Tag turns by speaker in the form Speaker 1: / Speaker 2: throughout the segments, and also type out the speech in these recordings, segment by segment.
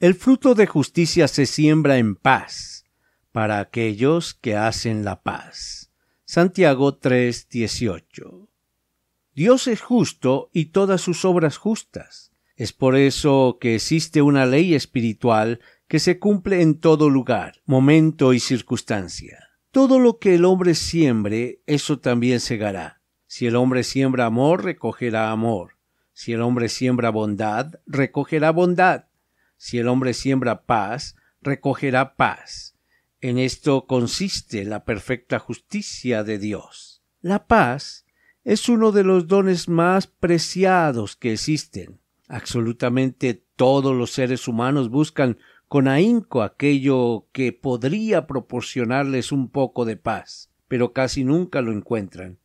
Speaker 1: El fruto de justicia se siembra en paz para aquellos que hacen la paz. Santiago 3:18. Dios es justo y todas sus obras justas. Es por eso que existe una ley espiritual que se cumple en todo lugar, momento y circunstancia. Todo lo que el hombre siembre, eso también segará. Si el hombre siembra amor, recogerá amor. Si el hombre siembra bondad, recogerá bondad. Si el hombre siembra paz, recogerá paz. En esto consiste la perfecta justicia de Dios. La paz es uno de los dones más preciados que existen. Absolutamente todos los seres humanos buscan con ahínco aquello que podría proporcionarles un poco de paz, pero casi nunca lo encuentran.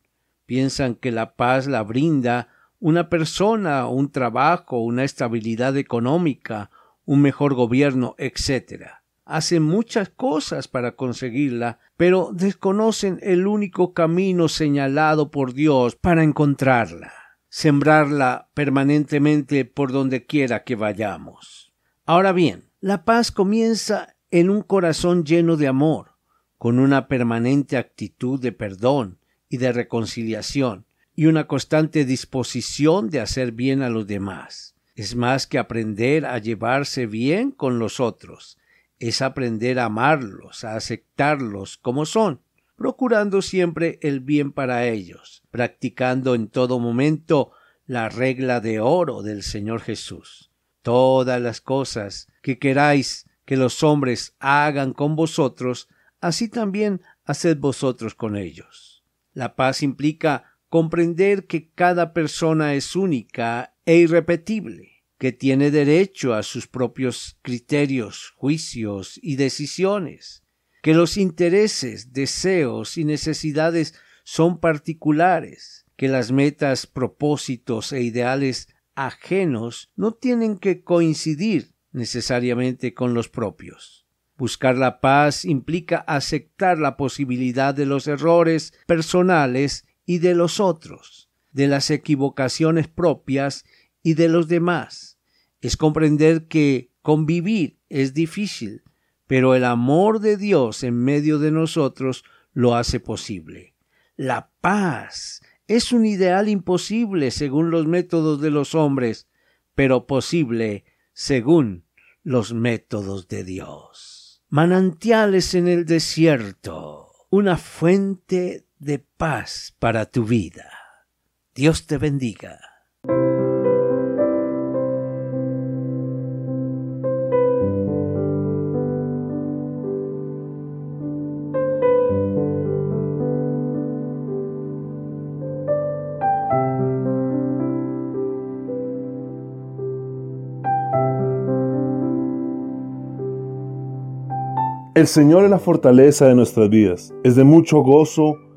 Speaker 1: Piensan que la paz la brinda una persona, un trabajo, una estabilidad económica un mejor gobierno, etc. Hacen muchas cosas para conseguirla, pero desconocen el único camino señalado por Dios para encontrarla, sembrarla permanentemente por donde quiera que vayamos. Ahora bien, la paz comienza en un corazón lleno de amor, con una permanente actitud de perdón y de reconciliación, y una constante disposición de hacer bien a los demás es más que aprender a llevarse bien con los otros, es aprender a amarlos, a aceptarlos como son, procurando siempre el bien para ellos, practicando en todo momento la regla de oro del Señor Jesús. Todas las cosas que queráis que los hombres hagan con vosotros, así también haced vosotros con ellos. La paz implica comprender que cada persona es única e irrepetible, que tiene derecho a sus propios criterios, juicios y decisiones, que los intereses, deseos y necesidades son particulares, que las metas, propósitos e ideales ajenos no tienen que coincidir necesariamente con los propios. Buscar la paz implica aceptar la posibilidad de los errores personales y de los otros, de las equivocaciones propias y de los demás. Es comprender que convivir es difícil, pero el amor de Dios en medio de nosotros lo hace posible. La paz es un ideal imposible según los métodos de los hombres, pero posible según los métodos de Dios. Manantiales en el desierto, una fuente de paz para tu vida. Dios te bendiga.
Speaker 2: El Señor es la fortaleza de nuestras vidas. Es de mucho gozo